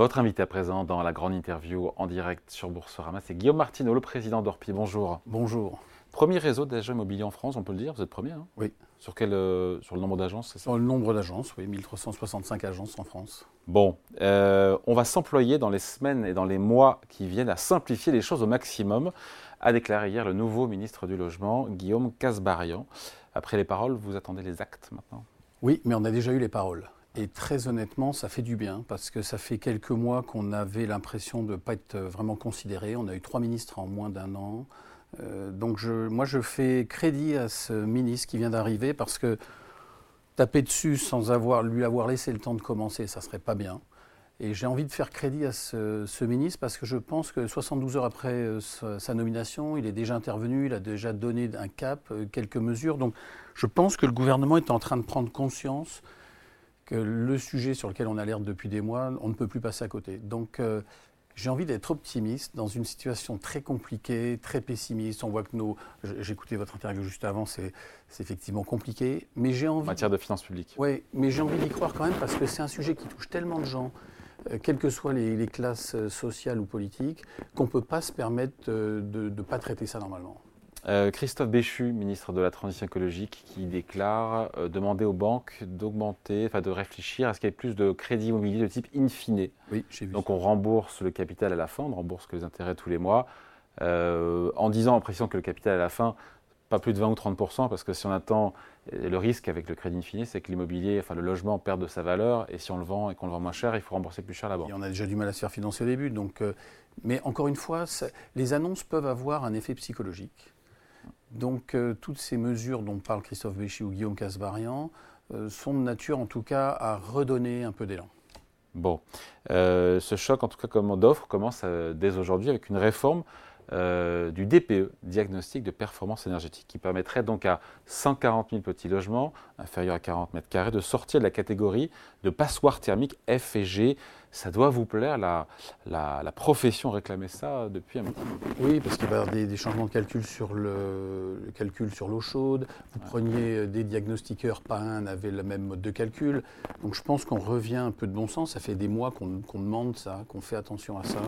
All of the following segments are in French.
Votre invité à présent dans la grande interview en direct sur Boursorama, c'est Guillaume Martineau, le président d'Orpi. Bonjour. Bonjour. Premier réseau d'agents immobiliers en France, on peut le dire, vous êtes premier hein Oui. Sur, quel, euh, sur le nombre d'agences, c'est ça Sur le nombre d'agences, oui, 1365 agences en France. Bon, euh, on va s'employer dans les semaines et dans les mois qui viennent à simplifier les choses au maximum, a déclaré hier le nouveau ministre du Logement, Guillaume Casbarian. Après les paroles, vous attendez les actes maintenant? Oui, mais on a déjà eu les paroles. Et très honnêtement, ça fait du bien parce que ça fait quelques mois qu'on avait l'impression de ne pas être vraiment considéré. On a eu trois ministres en moins d'un an. Euh, donc je, moi, je fais crédit à ce ministre qui vient d'arriver parce que taper dessus sans lui avoir laissé le temps de commencer, ça serait pas bien. Et j'ai envie de faire crédit à ce, ministre parce que je pense que 72 heures après euh, sa, nomination, il est déjà intervenu, il a déjà donné un cap, euh, quelques mesures. Donc je pense que le gouvernement est en train de prendre conscience que le sujet sur lequel on alerte depuis des mois, on ne peut plus passer à côté. Donc j'ai envie d'être optimiste dans une situation très compliquée, très pessimiste. On voit que nos. J'écoutais votre interview juste avant, c'est effectivement compliqué. Mais j'ai envie. En matière de finances publiques. Oui, mais j'ai envie d'y croire quand même parce que c'est un sujet qui touche tellement de gens, euh, quelles que soient les, classes euh, sociales ou politiques, qu'on ne peut pas se permettre euh, de ne pas traiter ça normalement. Euh, Christophe Béchu, ministre de la Transition écologique, qui déclare euh, demander aux banques d'augmenter, enfin de réfléchir à ce qu'il y ait plus de crédits immobiliers de type in fine. Oui, j'ai vu. Donc on rembourse le capital à la fin, on rembourse que les intérêts tous les mois, euh, en disant, en précisant que le capital à la fin, pas plus de 20 ou 30% parce que si on attend, le risque avec le crédit in fine, c'est que l'immobilier, enfin le logement perd de sa valeur, et si on le vend et qu'on le vend moins cher, il faut rembourser plus cher la banque. Et on a déjà du mal à se faire financer au début, donc. mais encore une fois, les annonces peuvent avoir un effet psychologique. Donc euh, toutes ces mesures dont parle Christophe Béchy ou Guillaume Casbarian euh, sont de nature en tout cas à redonner un peu d'élan. Bon, euh, ce choc en tout cas comme d'offres commence dès aujourd'hui avec une réforme du DPE, diagnostic de performance énergétique, qui permettrait donc à 140 000 petits logements inférieurs à 40 mètres carrés de sortir de la catégorie de passoire thermique F et G ça doit vous plaire, la, la, profession réclamait ça depuis un moment. Oui, parce qu'il va y avoir des, changements de calcul sur le, calcul sur l'eau chaude. Vous preniez euh, des diagnostiqueurs, pas un avait le même mode de calcul. Donc je pense qu'on revient un peu de bon sens. Ça fait des mois qu'on demande ça, qu'on fait attention à ça.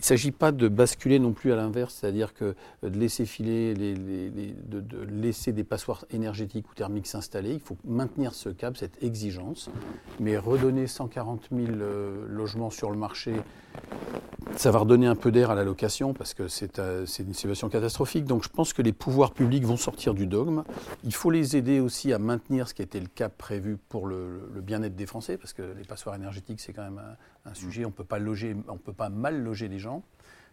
Il ne s'agit pas de basculer non plus à l'inverse, c'est-à-dire que de laisser filer, les, de, laisser des passoires énergétiques ou thermiques s'installer. Il faut maintenir ce cap, cette exigence, mais redonner 140 000 euh, logements sur le marché, ça va redonner un peu d'air à la location parce que euh, c'est une situation catastrophique. Donc je pense que les pouvoirs publics vont sortir du dogme. Il faut les aider aussi à maintenir ce qui était le cap prévu pour le, bien-être des Français parce que les passoires énergétiques, c'est quand même un, sujet. On ne peut pas loger, on peut pas mal loger des gens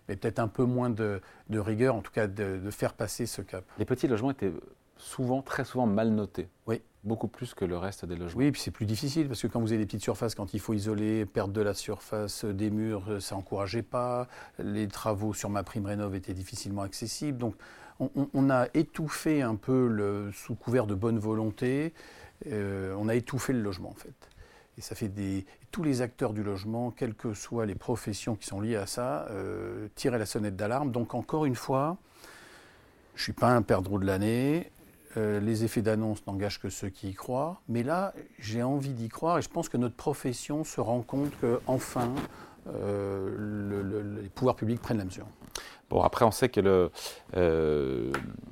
mais peut-être un peu moins de, rigueur, en tout cas de, de, faire passer ce cap. Les petits logements étaient souvent, très souvent mal notés. Oui beaucoup plus que le reste des logements. Oui, puis c'est plus difficile parce que quand vous avez des petites surfaces, quand il faut isoler, perdre de la surface des murs, ça n'encourageait pas. Les travaux sur ma prime rénov étaient difficilement accessibles. Donc on, a étouffé un peu le, sous couvert de bonne volonté, euh, on a étouffé le logement en fait. Et ça fait. Tous les acteurs du logement, quelles que soient les professions qui sont liées à ça, euh, tiraient la sonnette d'alarme. Donc encore une fois, je ne suis pas un perdreau de l'année. Euh, les effets d'annonce n'engagent que ceux qui y croient. Mais là, j'ai envie d'y croire et je pense que notre profession se rend compte qu'enfin, euh, les pouvoirs publics prennent la mesure. Bon, après, on sait que euh,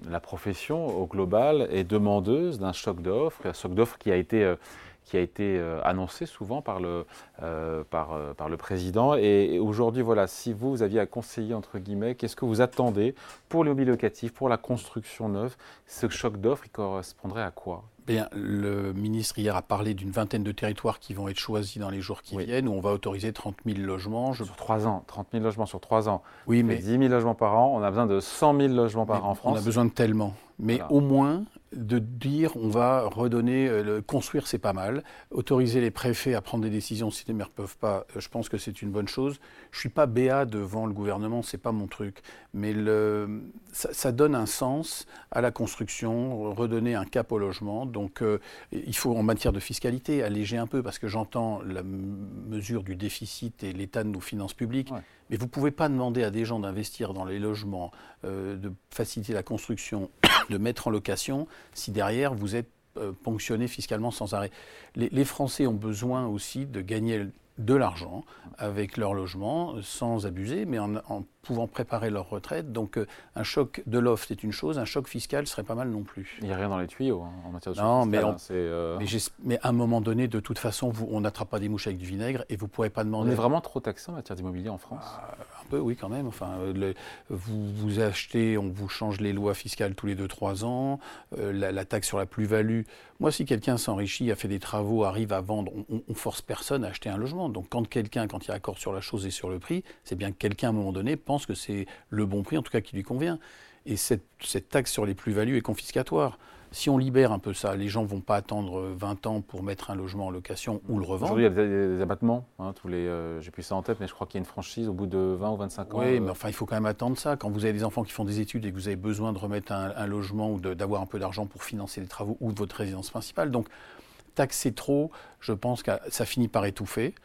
la profession, au global, est demandeuse d'un choc d'offres, un choc d'offres qui a été qui a été euh, annoncé souvent par le, euh, par, euh, par, le président. Et, aujourd'hui, voilà, si vous, vous aviez à conseiller, entre guillemets, qu'est-ce que vous attendez pour l'immobilier locatif, pour la construction neuve? Ce choc d'offres, il correspondrait à quoi? Bien, le ministre hier a parlé d'une vingtaine de territoires qui vont être choisis dans les jours qui viennent, où on va autoriser 30 000 logements. Sur trois ans, 30 000 logements sur trois ans. Oui, mais 10 000 logements par an, on a besoin de 100 000 logements par an en France. On a besoin de tellement. Mais au moins, de dire on va redonner, euh, le, construire c'est pas mal, autoriser les préfets à prendre des décisions si les maires ne peuvent pas, euh, je pense que c'est une bonne chose. Je suis pas béat devant le gouvernement, c'est pas mon truc, mais le, ça, donne un sens à la construction, redonner un cap au logement. Donc euh, il faut en matière de fiscalité alléger un peu parce que j'entends la mesure du déficit et l'état de nos finances publiques. Mais vous ne pouvez pas demander à des gens d'investir dans les logements, de faciliter la construction, de mettre en location, si derrière vous êtes euh, ponctionné fiscalement sans arrêt. Les, Français ont besoin aussi de gagner de l'argent avec leur logement sans abuser, mais en, pouvant préparer leur retraite. Donc euh, un choc de l'offre, c'est une chose, un choc fiscal serait pas mal non plus. Il n'y a rien dans les tuyaux hein, en matière de non, choc mais, fiscal, hein, mais, mais, à un moment donné, de toute façon, vous, on n'attrape pas des mouches avec du vinaigre et vous ne pourrez pas demander... On est vraiment trop taxé en matière d'immobilier en France ah, Un peu, oui, quand même. Enfin, vous, vous achetez, on vous change les lois fiscales tous les 2-3 ans, la, la, taxe sur la plus-value. Moi, si quelqu'un s'enrichit, a fait des travaux, arrive à vendre, on, on force personne à acheter un logement. Donc quand quelqu'un, quand il y a accord sur la chose et sur le prix, c'est bien que quelqu'un à un moment donné pense que c'est le bon prix, en tout cas qui lui convient. Et cette, taxe sur les plus-values est confiscatoire. Si on libère un peu ça, les gens ne vont pas attendre 20 ans pour mettre un logement en location ou le revendre. Aujourd'hui, il y a des, abattements. Hein, tous les, euh, j'ai plus ça en tête, mais je crois qu'il y a une franchise au bout de 20 ou 25 ans. Oui, euh. mais enfin, il faut quand même attendre ça. Quand vous avez des enfants qui font des études et que vous avez besoin de remettre un, logement ou d'avoir un peu d'argent pour financer les travaux ou votre résidence principale. Donc, taxer trop, je pense que ça finit par étouffer.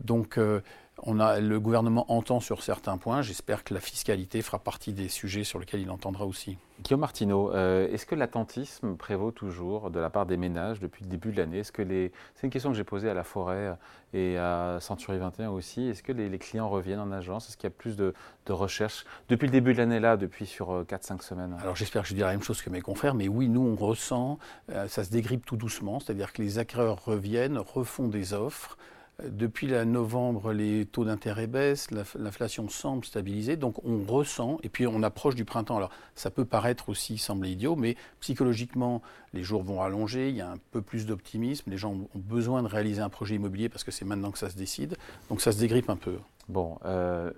Donc, euh, on a, le gouvernement entend sur certains points. J'espère que la fiscalité fera partie des sujets sur lesquels il entendra aussi. Guillaume Martineau, euh, est-ce que l'attentisme prévaut toujours de la part des ménages depuis le début de l'année? Est-ce que les... C'est une question que j'ai posée à la Forêt et à Century 21 aussi. Est-ce que les, clients reviennent en agence? Est-ce qu'il y a plus de, recherches depuis le début de l'année là, depuis sur 4-5 euh, semaines? Alors j'espère que je dirai la même chose que mes confrères, mais oui, nous on ressent, ça se dégrippe tout doucement, c'est-à-dire que les acquéreurs reviennent, refont des offres. Depuis la novembre, les taux d'intérêt baissent, l'inflation semble stabiliser, donc on ressent, et puis on approche du printemps. Alors ça peut paraître aussi sembler idiot, mais psychologiquement, les jours vont rallonger, il y a un peu plus d'optimisme, les gens ont besoin de réaliser un projet immobilier parce que c'est maintenant que ça se décide, donc ça se dégrippe un peu. Bon, euh,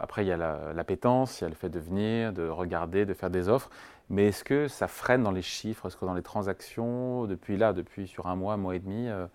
après il y a l'appétence, il y a le fait de venir, de regarder, de faire des offres, mais est-ce que ça freine dans les chiffres? Est-ce que dans les transactions, depuis là, depuis sur un mois, un mois et demi, euh,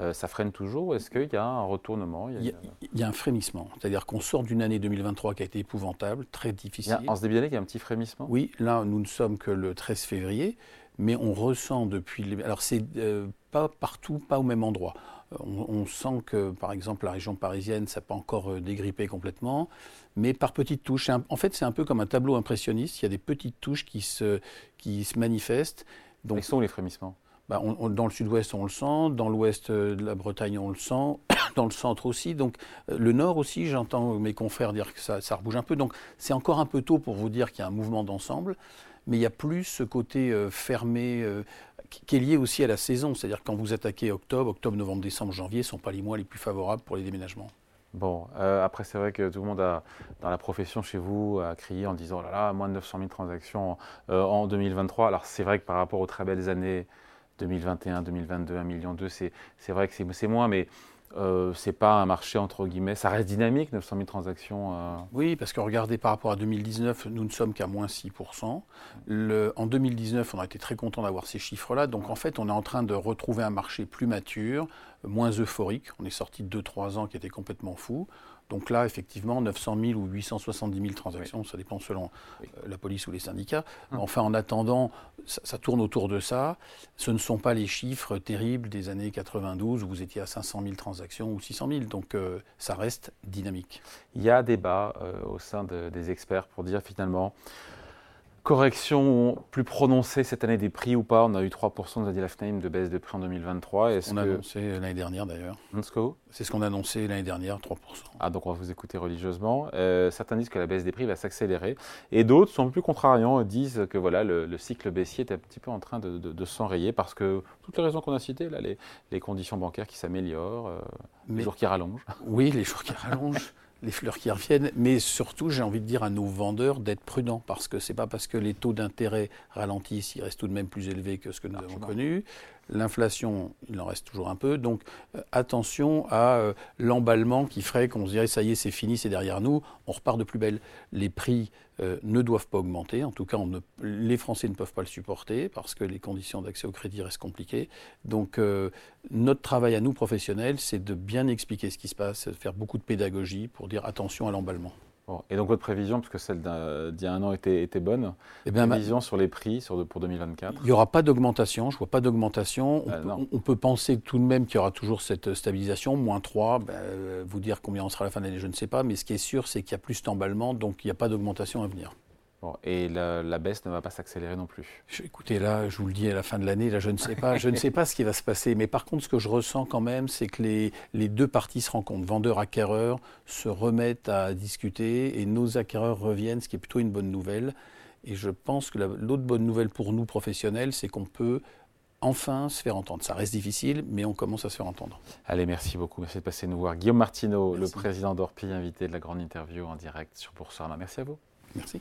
euh, ça freine toujours Est-ce qu'il y a un retournement il y, a, un frémissement. C'est-à-dire qu'on sort d'une année 2023 qui a été épouvantable, très difficile. en ce début d'année, il y a un petit frémissement? Oui, là, nous ne sommes que le 13 février, mais on ressent depuis. Alors, c'est euh, pas partout, pas au même endroit. Euh, on, sent que, par exemple, la région parisienne, ça n'a pas encore dégrippé complètement, mais par petites touches. en fait, c'est un peu comme un tableau impressionniste. Il y a des petites touches qui se, qui se manifestent. Donc, Quels sont les frémissements? Bah, dans le sud-ouest, on le sent, dans l'ouest de la Bretagne, on le sent, dans le centre aussi. Donc, euh, le nord aussi, j'entends mes confrères dire que ça, ça rebouge un peu. Donc, c'est encore un peu tôt pour vous dire qu'il y a un mouvement d'ensemble, mais il y a plus ce côté euh, fermé euh, qui est lié aussi à la saison. C'est-à-dire quand vous attaquez octobre, octobre, novembre, décembre, janvier, ne sont pas les mois les plus favorables pour les déménagements. Bon, après, c'est vrai que tout le monde a, dans la profession chez vous, a crié en disant oh là là, moins de 900 000 transactions en 2023. Alors, c'est vrai que par rapport aux très belles années 2021, 2022, 1,2 million, c'est vrai que c'est moins, mais euh, c'est pas un marché entre guillemets, ça reste dynamique, 900 000 transactions. Euh. Oui, parce que regardez par rapport à 2019, nous ne sommes qu'à moins 6%. Le, en 2019, on a été très content d'avoir ces chiffres-là. Donc en fait, on est en train de retrouver un marché plus mature, moins euphorique. On est sorti de 2-3 ans qui étaient complètement fous. Donc là, effectivement, 900 000 ou 870 000 transactions, ça dépend selon euh, la police ou les syndicats. Hum. Enfin, en attendant, ça, tourne autour de ça. Ce ne sont pas les chiffres terribles des années 92 où vous étiez à 500 000 transactions ou 600 000. Donc euh, ça reste dynamique. Il y a débat euh, au sein des experts pour dire finalement correction plus prononcée cette année des prix ou pas? On a eu 3%, nous a dit la de baisse de prix en 2023. On a annoncé l'année dernière d'ailleurs. C'est ce qu'on a annoncé l'année dernière, 3%. Ah, donc on va vous écouter religieusement. Euh, certains disent que la baisse des prix va s'accélérer. Et d'autres sont plus contrariants, disent que voilà, le, cycle baissier est un petit peu en train de, s'enrayer parce que toutes les raisons qu'on a citées, là, les, conditions bancaires qui s'améliorent, euh, les jours qui rallongent. Oui, les jours qui rallongent les fleurs qui reviennent, mais surtout, j'ai envie de dire à nos vendeurs d'être prudents, parce que c'est pas parce que les taux d'intérêt ralentissent, ils restent tout de même plus élevés que ce que nous avons connu. L'inflation, il en reste toujours un peu. Donc euh, attention à euh, l'emballement qui ferait qu'on se dirait ça y est, c'est fini, c'est derrière nous, on repart de plus belle. Les prix euh, ne doivent pas augmenter. En tout cas, les Français ne peuvent pas le supporter parce que les conditions d'accès au crédit restent compliquées. Donc notre travail à nous professionnels, c'est de bien expliquer ce qui se passe, de faire beaucoup de pédagogie pour dire attention à l'emballement et donc votre prévision, puisque celle d'il y a un an était, était bonne, eh bien, prévision sur les prix sur, pour 2024 Il n'y aura pas d'augmentation, je ne vois pas d'augmentation. On, on, peut penser tout de même qu'il y aura toujours cette stabilisation, moins 3, ben, vous dire combien on sera à la fin de l'année, je ne sais pas, mais ce qui est sûr, c'est qu'il y a plus d'emballement, donc il n'y a pas d'augmentation à venir. Et la, baisse ne va pas s'accélérer non plus. écoutez, là, je vous le dis à la fin de l'année, là, je ne sais pas, je ne sais pas ce qui va se passer. Mais par contre, ce que je ressens quand même, c'est que les, les, deux parties se rencontrent. Vendeurs, acquéreurs se remettent à discuter et nos acquéreurs reviennent, ce qui est plutôt une bonne nouvelle. Et je pense que l'autre bonne nouvelle pour nous professionnels, c'est qu'on peut enfin se faire entendre. Ça reste difficile, mais on commence à se faire entendre. Allez, merci beaucoup. Merci de passer nous voir. Guillaume Martineau, le président d'Orpi, invité de la grande interview en direct sur Boursorama. Merci à vous. Merci.